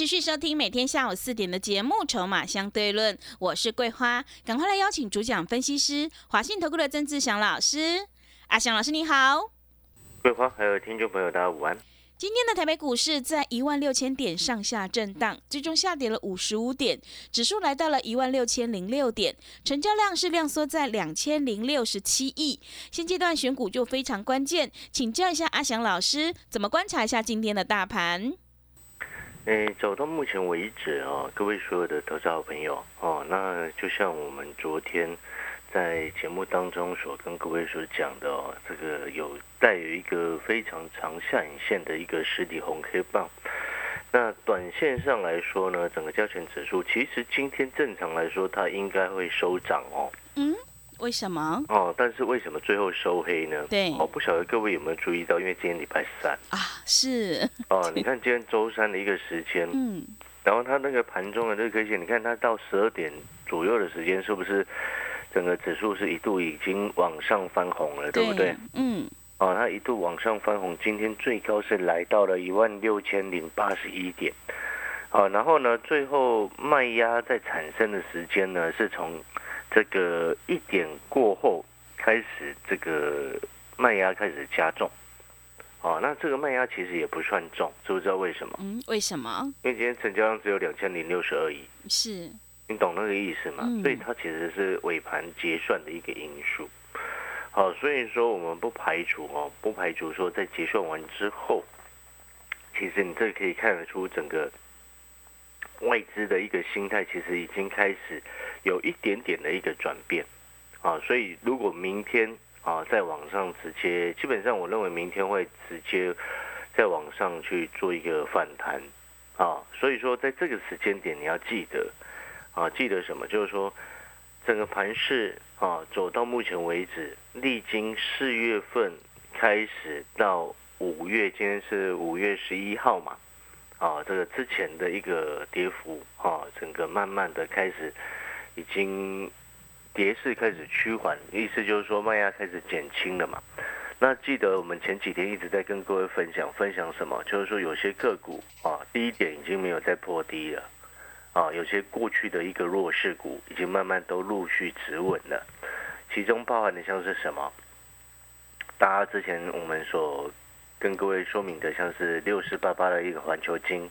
持续收听每天下午四点的节目《筹码相对论》，我是桂花，赶快来邀请主讲分析师华信投顾的曾志祥老师。阿祥老师你好，桂花还有听众朋友大家午安。今天的台北股市在一万六千点上下震荡，最终下跌了五十五点，指数来到了一万六千零六点，成交量是量缩在两千零六十七亿。现阶段选股就非常关键，请教一下阿祥老师，怎么观察一下今天的大盘？诶，走到目前为止哦，各位所有的投资好朋友哦，那就像我们昨天在节目当中所跟各位所讲的哦，这个有带有一个非常长下影线的一个实体红 K 棒。那短线上来说呢，整个加权指数其实今天正常来说它应该会收涨哦。嗯。为什么？哦，但是为什么最后收黑呢？对，哦，不晓得各位有没有注意到，因为今天礼拜三啊，是哦，你看今天周三的一个时间，嗯，然后它那个盘中的日 K 线，你看它到十二点左右的时间，是不是整个指数是一度已经往上翻红了，对不对？嗯，哦，它一度往上翻红，今天最高是来到了一万六千零八十一点，好，然后呢，最后卖压在产生的时间呢，是从。这个一点过后开始，这个卖压开始加重，哦，那这个卖压其实也不算重，知不知道为什么？嗯，为什么？因为今天成交量只有两千零六十二亿，是，你懂那个意思吗？所以它其实是尾盘结算的一个因素。好，所以说我们不排除哦，不排除说在结算完之后，其实你这可以看得出整个。外资的一个心态其实已经开始有一点点的一个转变啊，所以如果明天啊在网上直接，基本上我认为明天会直接在网上去做一个反弹啊，所以说在这个时间点你要记得啊，记得什么？就是说整个盘市啊走到目前为止，历经四月份开始到五月，今天是五月十一号嘛。啊，这个之前的一个跌幅啊，整个慢慢的开始已经跌势开始趋缓，意思就是说卖压开始减轻了嘛。那记得我们前几天一直在跟各位分享分享什么，就是说有些个股啊，第一点已经没有再破低了啊，有些过去的一个弱势股已经慢慢都陆续止稳了，其中包含的像是什么？大家之前我们所跟各位说明的，像是六四八八的一个环球金，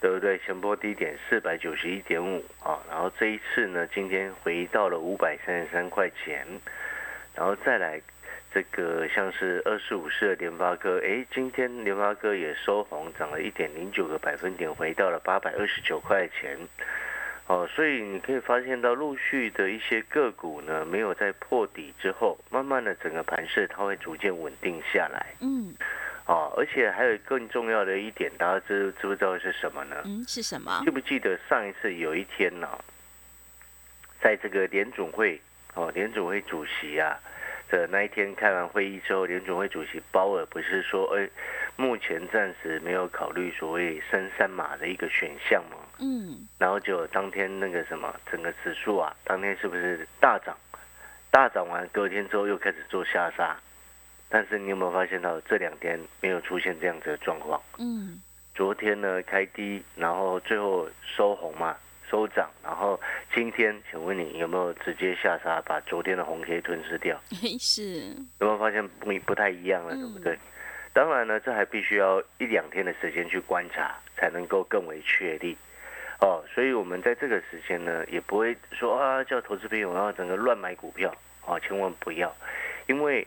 对不对？前波低点四百九十一点五啊，然后这一次呢，今天回到了五百三十三块钱，然后再来这个像是二四五四的联发科，哎，今天联发科也收红，涨了一点零九个百分点，回到了八百二十九块钱。哦，所以你可以发现到陆续的一些个股呢，没有在破底之后，慢慢的整个盘势它会逐渐稳定下来。嗯。哦，而且还有更重要的一点，大家知知不知道是什么呢？嗯，是什么？记不记得上一次有一天呢，在这个联总会哦，联总会主席啊的那一天开完会议之后，联总会主席鲍尔不是说，哎，目前暂时没有考虑所谓升三码的一个选项吗？嗯。然后就当天那个什么，整个指数啊，当天是不是大涨？大涨完隔天之后又开始做下杀。但是你有没有发现到这两天没有出现这样子的状况？嗯，昨天呢开低，然后最后收红嘛，收涨，然后今天，请问你有没有直接下杀，把昨天的红 K 吞噬掉？是。有没有发现不不太一样了，对不对？当然呢，这还必须要一两天的时间去观察，才能够更为确立。哦，所以我们在这个时间呢，也不会说啊，叫投资朋友然后整个乱买股票，啊，千万不要，因为。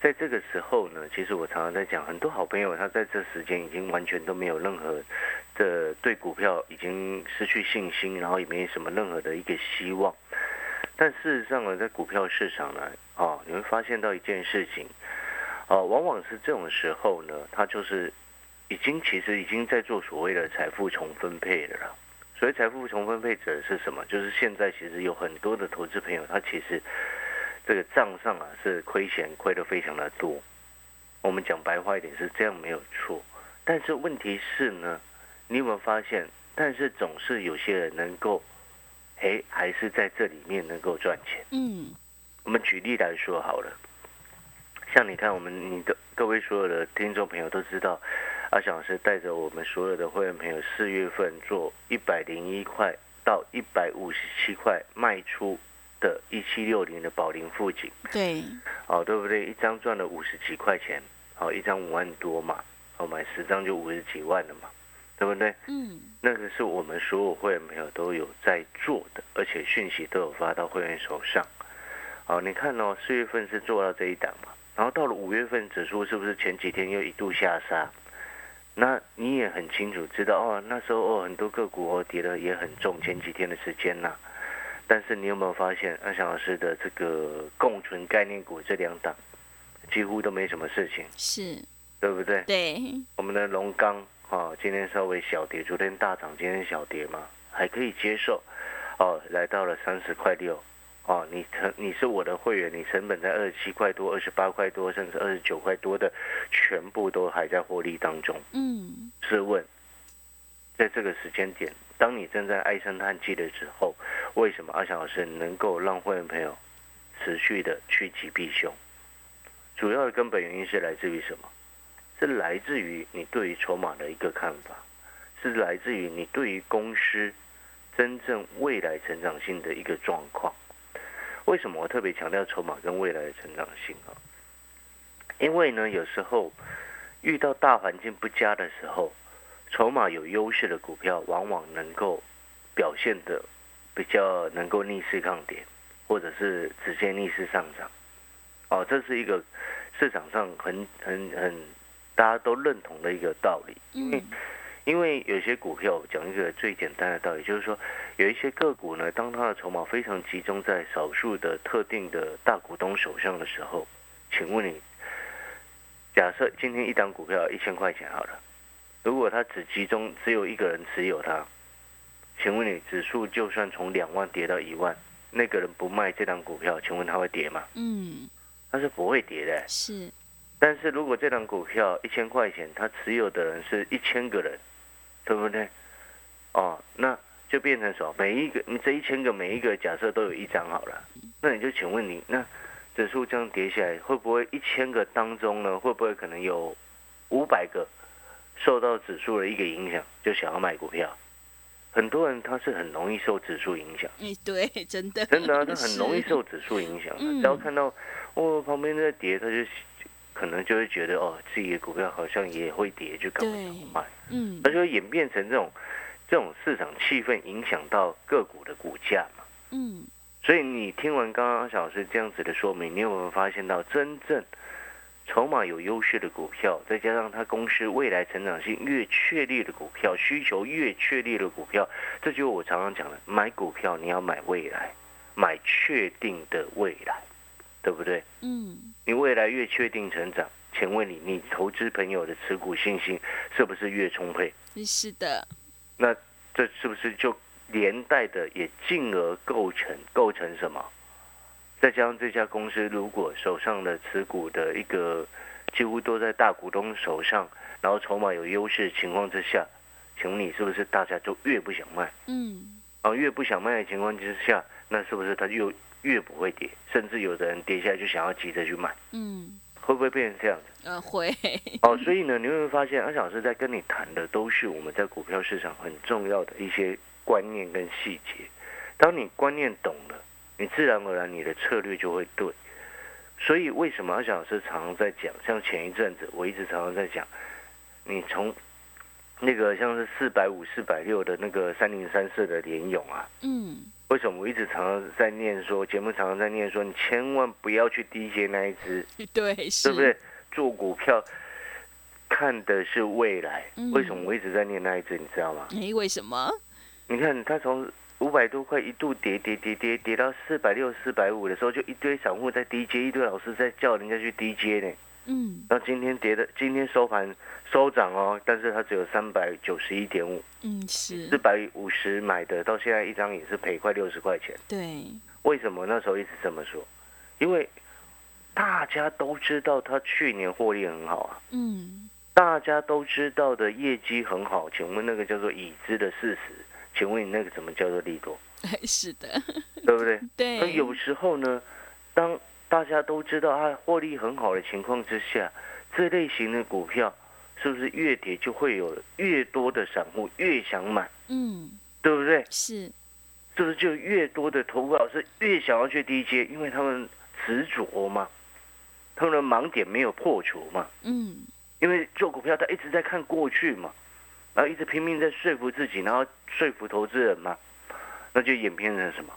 在这个时候呢，其实我常常在讲，很多好朋友他在这时间已经完全都没有任何的对股票已经失去信心，然后也没什么任何的一个希望。但事实上呢，在股票市场呢，啊，你会发现到一件事情，啊，往往是这种时候呢，他就是已经其实已经在做所谓的财富重分配了。所谓财富重分配者是什么？就是现在其实有很多的投资朋友，他其实这个账上啊是亏钱亏得非常的多。我们讲白话一点是这样没有错，但是问题是呢，你有没有发现？但是总是有些人能够，哎，还是在这里面能够赚钱。嗯，我们举例来说好了，像你看，我们你的各位所有的听众朋友都知道。阿翔老师带着我们所有的会员朋友，四月份做一百零一块到一百五十七块卖出的一七六零的宝林富锦，对，哦，对不对？一张赚了五十几块钱，好，一张五万多嘛，哦，买十张就五十几万了嘛，对不对？嗯，那个是我们所有会员朋友都有在做的，而且讯息都有发到会员手上。哦，你看哦，四月份是做到这一档嘛，然后到了五月份指数是不是前几天又一度下杀？那你也很清楚知道哦，那时候哦很多个股哦跌的也很重，前几天的时间呐。但是你有没有发现安翔老师的这个共存概念股这两档几乎都没什么事情，是，对不对？对，我们的龙钢啊，今天稍微小跌，昨天大涨，今天小跌嘛，还可以接受。哦，来到了三十块六。哦，你成你是我的会员，你成本在二十七块多、二十八块多，甚至二十九块多的，全部都还在获利当中。嗯，试问，在这个时间点，当你正在唉声叹气的时候，为什么阿翔老师能够让会员朋友持续的趋吉避凶？主要的根本原因是来自于什么？是来自于你对于筹码的一个看法，是来自于你对于公司真正未来成长性的一个状况。为什么我特别强调筹码跟未来的成长性啊？因为呢，有时候遇到大环境不佳的时候，筹码有优势的股票往往能够表现的比较能够逆势抗跌，或者是直接逆势上涨。哦，这是一个市场上很很很大家都认同的一个道理。嗯。因为有些股票讲一个最简单的道理，就是说有一些个股呢，当它的筹码非常集中在少数的特定的大股东手上的时候，请问你，假设今天一档股票一千块钱好了，如果它只集中只有一个人持有它，请问你指数就算从两万跌到一万，那个人不卖这档股票，请问他会跌吗？嗯，他是不会跌的。是，但是如果这档股票一千块钱，他持有的人是一千个人。对不对？哦，那就变成什么？每一个你这一千个每一个假设都有一张好了，那你就请问你，那指数这样跌下来，会不会一千个当中呢？会不会可能有五百个受到指数的一个影响，就想要买股票？很多人他是很容易受指数影响。哎，对，真的，真的啊，他 很容易受指数影响。只要看到哦旁边在跌，他就。可能就会觉得哦，自己的股票好像也会跌，就赶快买。嗯，那就会演变成这种这种市场气氛影响到个股的股价嘛。嗯，所以你听完刚刚小师这样子的说明，你有没有发现到真正筹码有优势的股票，再加上它公司未来成长性越确立的股票，需求越确立的股票，这就是我常常讲的，买股票你要买未来，买确定的未来。对不对？嗯，你未来越确定成长，请问你，你投资朋友的持股信心是不是越充沛？是的。那这是不是就连带的也进而构成构成什么？再加上这家公司如果手上的持股的一个几乎都在大股东手上，然后筹码有优势的情况之下，请问你是不是大家就越不想卖？嗯，啊，越不想卖的情况之下，那是不是他又？越不会跌，甚至有的人跌下来就想要急着去买，嗯，会不会变成这样子？呃，会。哦，所以呢，你会发现安小老师在跟你谈的都是我们在股票市场很重要的一些观念跟细节。当你观念懂了，你自然而然你的策略就会对。所以为什么阿小老师常常在讲？像前一阵子我一直常常在讲，你从那个像是四百五、四百六的那个三零三四的联勇啊，嗯。为什么我一直常常在念说节目常常在念说你千万不要去低阶那一只，对，对不对？做股票看的是未来。为什么我一直在念那一只？你知道吗？哎，为什么？你看他从五百多块一度跌跌跌跌跌到四百六、四百五的时候，就一堆散户在低阶，一堆老师在叫人家去低阶呢。嗯。那今天跌的，今天收盘收涨哦，但是它只有三百九十一点五，嗯是。四，百五十买的，到现在一张也是赔快六十块钱。对，为什么那时候一直这么说？因为大家都知道他去年获利很好啊，嗯。大家都知道的业绩很好，请问那个叫做已知的事实，请问你那个怎么叫做利多？是的，对不对？对。那，有时候呢，当大家都知道它获利很好的情况之下，这类型的股票是不是越跌就会有越多的散户越想买，嗯。对不对？是，是不是就越多的投顾老师越想要去低接，因为他们执着嘛，他们的盲点没有破除嘛，嗯。因为做股票他一直在看过去嘛，然后一直拼命在说服自己，然后说服投资人嘛，那就演变成什么？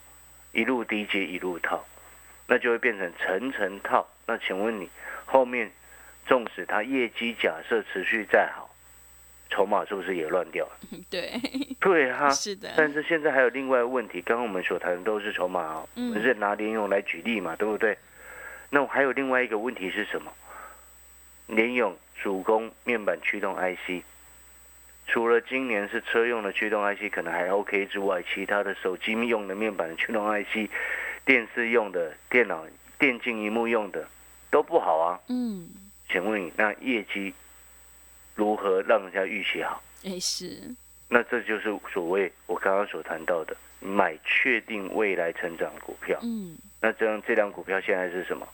一路低阶一路套，那就会变成层层套。那请问你后面，纵使它业绩假设持续再好，筹码是不是也乱掉了？对，对哈、是的，但是现在还有另外一个问题，刚刚我们所谈的都是筹码哦，嗯我们是拿联勇来举例嘛，对不对？那我还有另外一个问题是什么？联勇主攻面板驱动 IC，除了今年是车用的驱动 IC 可能还 OK 之外，其他的手机用的面板的驱动 IC、电视用的、电脑电竞荧幕用的都不好啊。嗯，请问你那业绩如何让人家预期好？哎是，那这就是所谓我刚刚所谈到的买确定未来成长的股票。嗯那这样这辆股票现在是什么？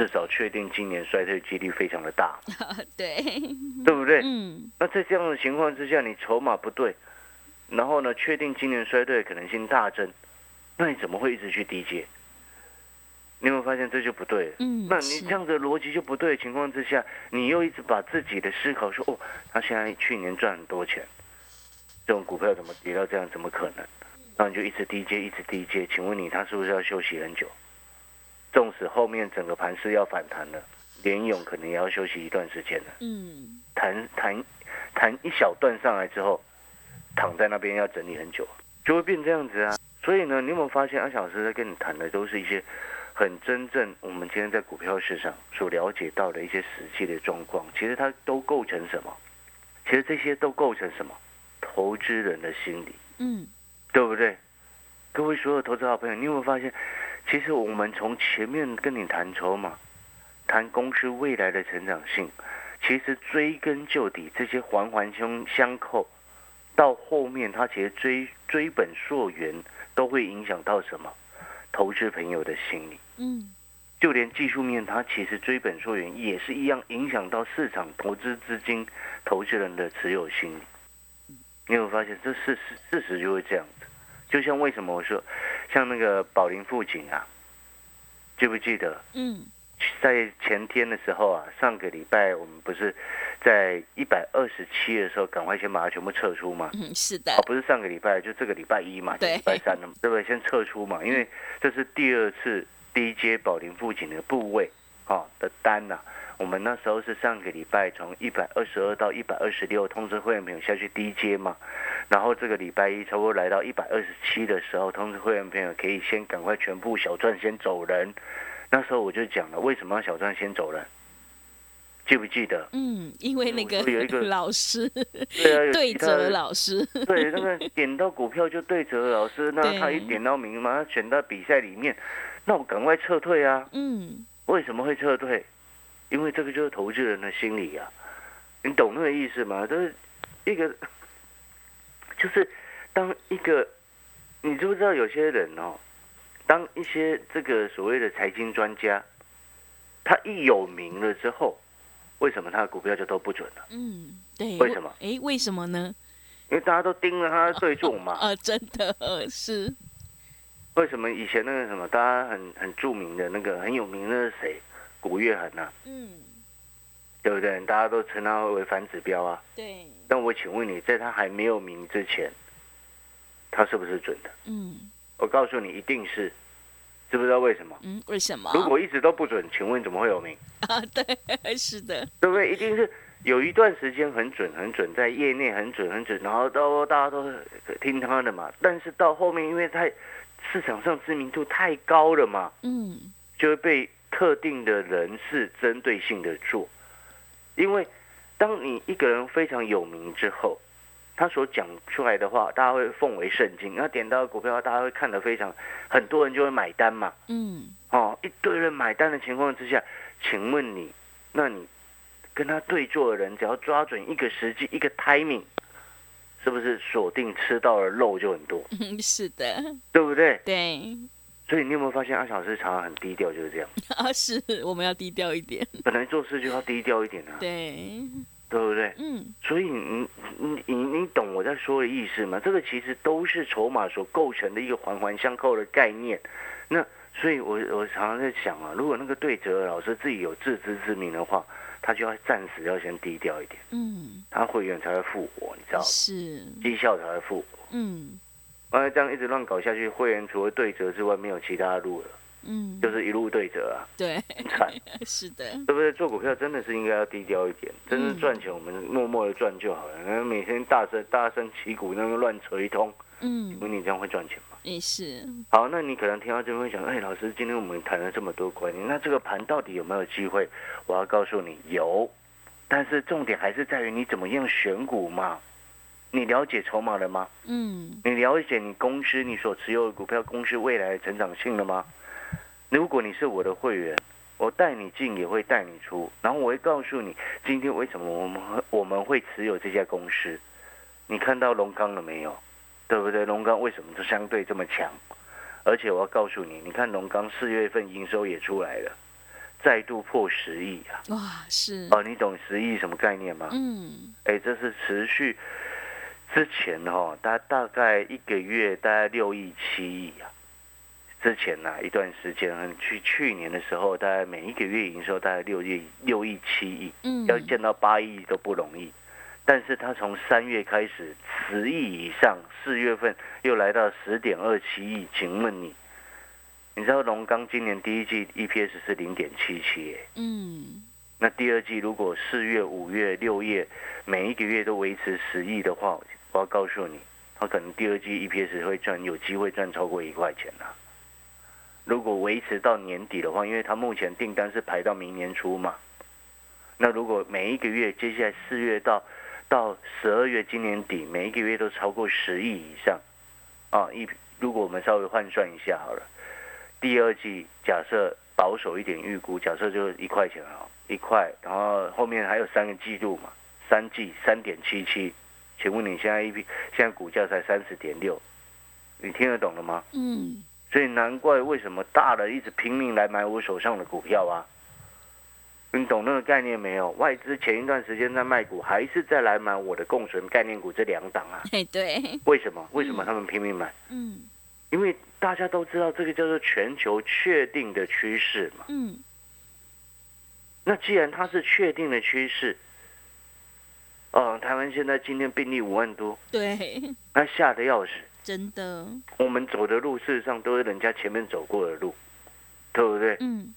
至少确定今年衰退几率非常的大，对，对不对？嗯那在这样的情况之下，你筹码不对，然后呢，确定今年衰退的可能性大增，那你怎么会一直去低接？你有没有发现这就不对？嗯，那你这样的逻辑就不对的情况之下，你又一直把自己的思考说，哦，他现在去年赚很多钱，这种股票怎么跌到这样？怎么可能？那你就一直低接，一直低接。请问你，他是不是要休息很久？纵使后面整个盘势要反弹了，联勇可能也要休息一段时间了。嗯弹弹弹一小段上来之后，躺在那边要整理很久，就会变这样子啊。所以呢，你有没有发现阿小老师在跟你谈的都是一些很真正我们今天在股票市场所了解到的一些实际的状况？其实它都构成什么？其实这些都构成什么？投资人的心理，嗯对不对？各位所有投资好朋友，你有没有发现，其实我们从前面跟你谈筹码，谈公司未来的成长性，其实追根究底，这些环环相相扣，到后面它其实追追本溯源，都会影响到什么？投资朋友的心理。嗯就连技术面，它其实追本溯源也是一样，影响到市场投资资金、投资人的持有心理。你有没有发现，这事实事实就会这样子？就像为什么我说，像那个宝林富锦啊，记不记得？嗯。在前天的时候啊，上个礼拜我们不是在一百二十七的时候，赶快先把它全部撤出嘛？嗯是的。哦，，不是上个礼拜，就这个礼拜一嘛，礼拜三的嘛，对不对？先撤出嘛，因为这是第二次低阶宝林附近的部位，哈、的单呐、我们那时候是上个礼拜从一百二十二到一百二十六通知会员朋友下去低阶嘛，然后这个礼拜一差不多来到一百二十七的时候，通知会员朋友可以先赶快全部小赚先走人。那时候我就讲了，为什么要小赚先走人？记不记得？嗯，因为那个有一个 老师对啊，有对折老师，对，那个点到股票就对折老师，那他一点到名嘛，他选到比赛里面，那我赶快撤退啊！嗯为什么会撤退？因为这个就是投资人的心理啊，你懂那个意思吗？就是一个，就是当一个，你知不知道有些人哦，当一些这个所谓的财经专家，他一有名了之后，为什么他的股票就都不准了？嗯，对，为什么？哎，为什么呢？因为大家都盯着他对做嘛。呃，真的是，为什么以前那个什么，大家很很著名的那个很有名的是谁？古月涵呐、嗯，对不对？大家都称他为反指标啊。对，那我请问你，在他还没有名之前，他是不是准的？嗯我告诉你，一定是。知不知道为什么？嗯，为什么？如果一直都不准，请问怎么会有名？啊，对，是的，对不对？一定是有一段时间很准，很准，在业内很准，很准，然后到大家都听他的嘛。但是到后面，因为太市场上知名度太高了嘛，嗯就会被特定的人士针对性的做，因为当你一个人非常有名之后，他所讲出来的话，大家会奉为圣经。那点到股票，大家会看得非常，很多人就会买单嘛。嗯，哦，一堆人买单的情况之下，请问你，那你跟他对坐的人，只要抓准一个时机，一个 timing，是不是锁定吃到的肉就很多？嗯 是的，对不对？对，所以你有没有发现阿小师常常很低调，就是这样。啊，是我们要低调一点。本来做事就要低调一点啊，对，对不对？嗯，所以你你你你懂我在说的意思吗？这个其实都是筹码所构成的一个环环相扣的概念。那所以我我常常在想啊，如果那个对折老师自己有自知之明的话，他就要暂时要先低调一点，嗯，他会员才会复活，你知道吗？是，绩效才会复活。嗯完了这样一直乱搞下去，会员除了对折之外，没有其他路了，嗯，就是一路对折啊，对，很惨。是的，对不对？做股票真的是应该要低调一点，真正嗯赚钱我们默默的赚就好了。然后每天大声大声旗鼓那个乱扯一通，嗯，问你这样会赚钱吗？也是，好，那你可能听到这边会想，哎，老师，今天我们谈了这么多观念，那这个盘到底有没有机会？我要告诉你，有，但是重点还是在于你怎么样选股嘛。你了解筹码了吗？嗯你了解你公司你所持有的股票公司未来的成长性了吗？如果你是我的会员，我带你进也会带你出，然后我会告诉你今天为什么我们会我们会持有这家公司。你看到龙钢了没有？对不对？龙钢为什么就相对这么强？而且我要告诉你，你看龙钢四月份营收也出来了，再度破十亿啊！哇，是，哦，你懂十亿什么概念吗？嗯哎，这是持续之前哈、大大概一个月大概六亿七亿啊。之前啊、一段时间，去去年的时候，大概每一个月营收大概六亿六亿七亿，嗯，要见到八亿都不容易。但是它从三月开始十亿以上，四月份又来到十点二七亿。请问你，你知道龙钢今年第一季 EPS 是零点七七，嗯那第二季如果四月、五月、六月每一个月都维持十亿的话，我要告诉你，它可能第二季 EPS 会赚，有机会赚超过一块钱呐、如果维持到年底的话，因为它目前订单是排到明年初嘛，那如果每一个月，接下来四月到到十二月今年底，每一个月都超过十亿以上，啊，一如果我们稍微换算一下好了，第二季假设保守一点预估，假设就一块钱啊，一块，然后后面还有三个季度嘛，三季三点七七，请问你现在一批现在股价才三十点六，你听得懂了吗？嗯，所以难怪为什么大的一直拼命来买我手上的股票啊！你懂那个概念没有？外资前一段时间在卖股，还是在来买我的共存概念股这两档啊？哎，对，为什么？为什么他们拼命买？嗯因为大家都知道这个叫做全球确定的趋势嘛。嗯那既然它是确定的趋势，哦，台湾现在今天病例五万多，对，那吓得要死。真的，我们走的路，事实上都是人家前面走过的路，对不对？嗯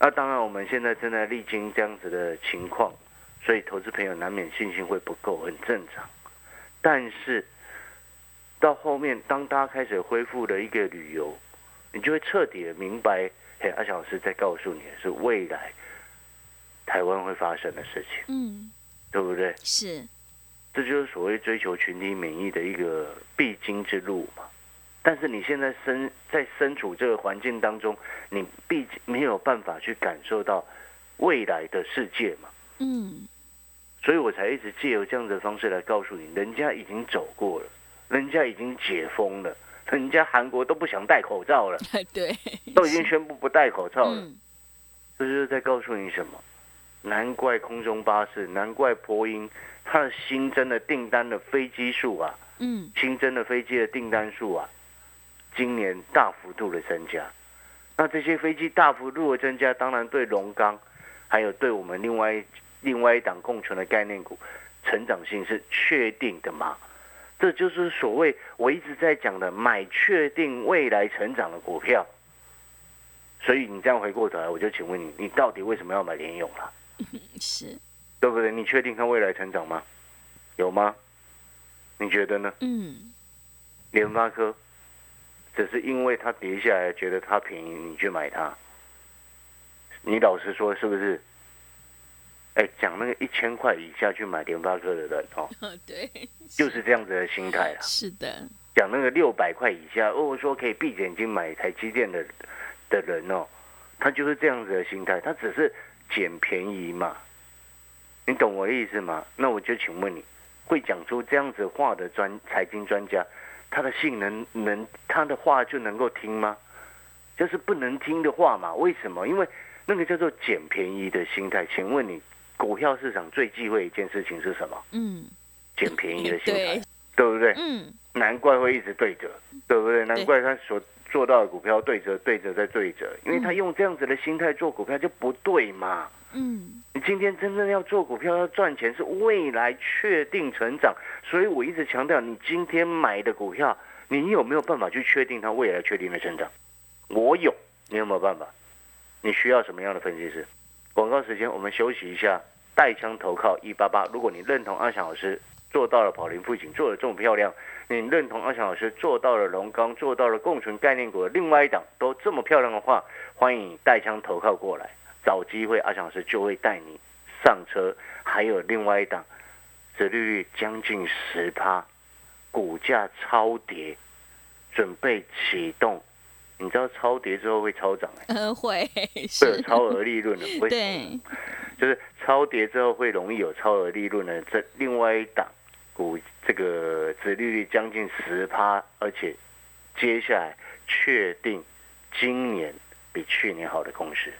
那当然，我们现在正在历经这样子的情况，所以投资朋友难免信心会不够，很正常。但是到后面，当大家开始恢复了一个旅游，你就会彻底的明白，嘿，阿小老师在告诉你的是未来台湾会发生的事情，嗯，对不对？是，这就是所谓追求群体免疫的一个必经之路嘛。但是你现在身在身处这个环境当中，你毕竟没有办法去感受到未来的世界嘛，嗯所以我才一直借由这样的方式来告诉你，人家已经走过了，人家已经解封了，人家韩国都不想戴口罩了，对，都已经宣布不戴口罩了，嗯这就是在告诉你什么？难怪空中巴士，难怪波音，它的新增的订单的飞机数啊，嗯新增的飞机的订单数啊，今年大幅度的增加。那这些飞机大幅度的增加，当然对龙钢，还有对我们另外另外一档共存的概念股，成长性是确定的嘛？这就是所谓我一直在讲的买确定未来成长的股票。所以你这样回过头来，我就请问你，你到底为什么要买联勇了？是，对不对？你确定它未来成长吗？有吗？你觉得呢？嗯联发科只是因为它跌下来，觉得它便宜，你去买它，你老实说是不是？哎，讲那个一千块以下去买联发科的人 哦，对，就是这样子的心态啦。是的，讲那个六百块以下，哦，说可以闭眼睛买台积电的的人哦，他就是这样子的心态，他只是捡便宜嘛。你懂我的意思吗？那我就请问你，会讲出这样子话的专财经专家，他的性能能他的话就能够听吗？就是不能听的话嘛？为什么？因为那个叫做捡便宜的心态。请问你？股票市场最忌讳一件事情是什么？嗯，捡便宜的心态，对不对？嗯，难怪会一直对折，对不对？难怪他所做到的股票对折、对折再对折，因为他用这样子的心态做股票就不对嘛。嗯，你今天真正要做股票要赚钱，是未来确定成长，所以我一直强调，你今天买的股票，你有没有办法去确定它未来确定的成长？我有，你有没有办法？你需要什么样的分析师？广告时间，我们休息一下。带枪投靠一八八。如果你认同阿翔老师做到了宝林富锦做的这么漂亮，你认同阿强老师做到了龙钢做到了共存概念股的另外一档都这么漂亮的话，欢迎你带枪投靠过来，找机会阿强老师就会带你上车。还有另外一档，折利率将近十趴，股价超跌，准备启动。你知道超跌之后会超涨哎？呃，会有超额利润的，对，就是超跌之后会容易有超额利润的。这另外一档股，这个殖利率将近十趴，而且接下来确定今年比去年好的公司，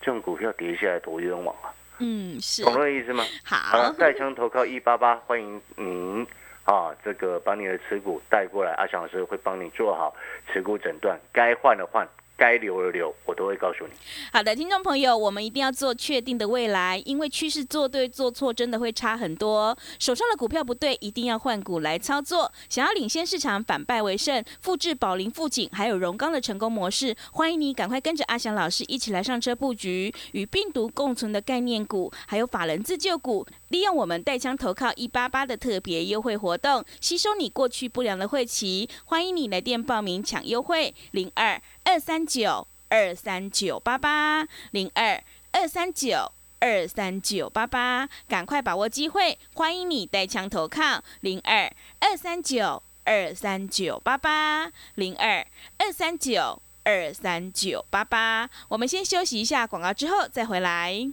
这种股票跌下来多冤枉啊！嗯，是，懂了意思吗？好，带枪投靠一八八，欢迎您。啊，这个把你的持股带过来，阿翔老师会帮你做好持股诊断，该换的换。该留的留，我都会告诉你。好的，听众朋友，我们一定要做确定的未来，因为趋势做对做错真的会差很多。手上的股票不对，一定要换股来操作。想要领先市场，反败为胜，复制宝林、富锦还有荣钢的成功模式，欢迎你赶快跟着阿翔老师一起来上车布局与病毒共存的概念股，还有法人自救股，利用我们带枪投靠一八八的特别优惠活动，吸收你过去不良的晦气。欢迎你来电报名抢优惠零二。二三九二三九八八零二二三九二三九八八，赶快把握机会！欢迎你带枪投靠零二二三九二三九八八零二二三九二三九八八。我们先休息一下广告，之后再回来。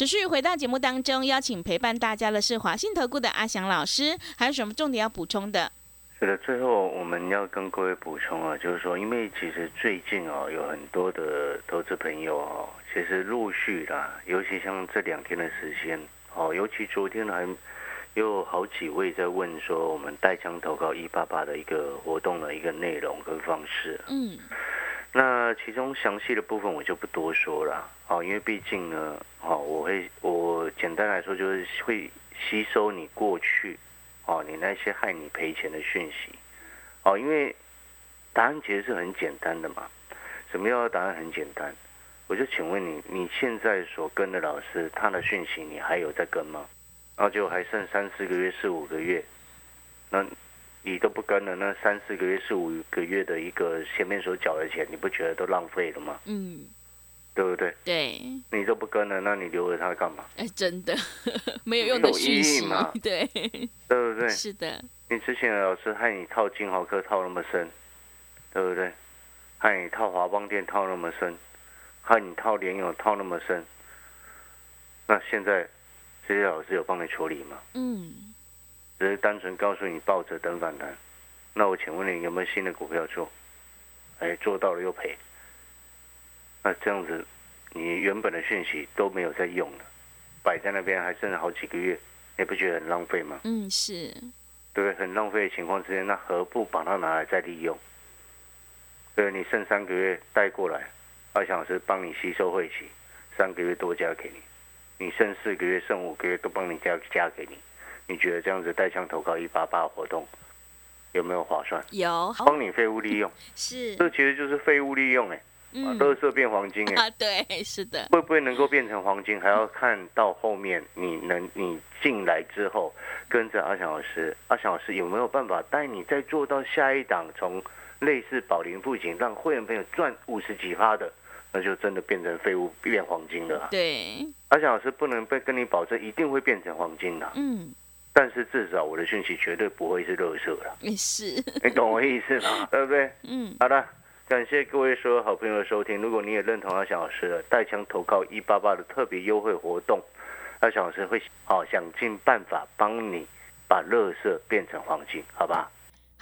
持续回到节目当中，邀请陪伴大家的是华信投顾的阿翔老师，还有什么重点要补充的？是的，最后我们要跟各位补充啊，就是说，因为其实最近哦，有很多的投资朋友哦，其实陆续啦，尤其像这两天的时间哦，尤其昨天还有好几位在问说，我们带枪投稿一八八的一个活动的一个内容跟方式。嗯。那其中详细的部分我就不多说了，哦，因为毕竟呢，哦，我会我简单来说就是会吸收你过去，哦，你那些害你赔钱的讯息，哦，因为答案其实是很简单的嘛，什么叫答案很简单？我就请问你，你现在所跟的老师他的讯息你还有在跟吗？然后就还剩三四个月、四五个月，那。你都不跟了，那三四个月、四五个月的一个前面所缴的钱，你不觉得都浪费了吗？嗯，对不对？对，你都不跟了，那你留着它干嘛？哎，真的 没有用的讯息嘛？对，对不对？是的。你之前的老师害你套金豪科套那么深，对不对？害你套华邦店套那么深，害你套联友套那么深，那现在这些老师有帮你处理吗？嗯。只是单纯告诉你抱着等反弹，那我请问你有没有新的股票做？哎，做到了又赔，那这样子，你原本的讯息都没有在用了，摆在那边还剩好几个月，你不觉得很浪费吗？嗯，是。对，很浪费的情况之下，那何不把它拿来再利用？对，你剩三个月带过来，阿翔老师帮你吸收汇集，三个月多加给你，你剩四个月、剩五个月都帮你加加给你，你觉得这样子带枪投靠一八八活动有没有划算？有，帮你废物利用，是，这其实就是废物利用哎、啊，垃圾变黄金哎、啊，对，是的，会不会能够变成黄金，还要看到后面你能你进来之后，跟着阿翔老师，阿翔老师有没有办法带你再做到下一档，从类似宝林附近让会员朋友赚五十几趴的，那就真的变成废物变黄金了啊。对，阿翔老师不能被跟你保证一定会变成黄金的，嗯，但是至少我的讯息绝对不会是垃圾了，你是，你懂我意思吗？对不对？嗯，好的，感谢各位所有好朋友的收听。如果你也认同阿翔老师的带枪投靠一八八的特别优惠活动，阿翔老师会好、想尽办法帮你把垃圾变成黄金，好吧？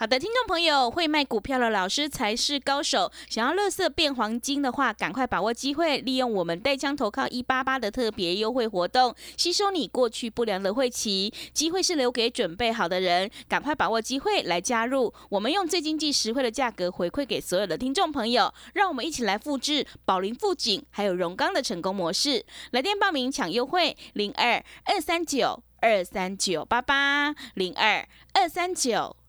好的，听众朋友，会卖股票的老师才是高手。想要乐色变黄金的话，赶快把握机会，利用我们带枪投靠一八八的特别优惠活动，吸收你过去不良的晦气。机会是留给准备好的人，赶快把握机会来加入。我们用最经济实惠的价格回馈给所有的听众朋友，让我们一起来复制宝林富锦还有荣钢的成功模式。来电报名抢优惠，零二二三九二三九八八零二二三九。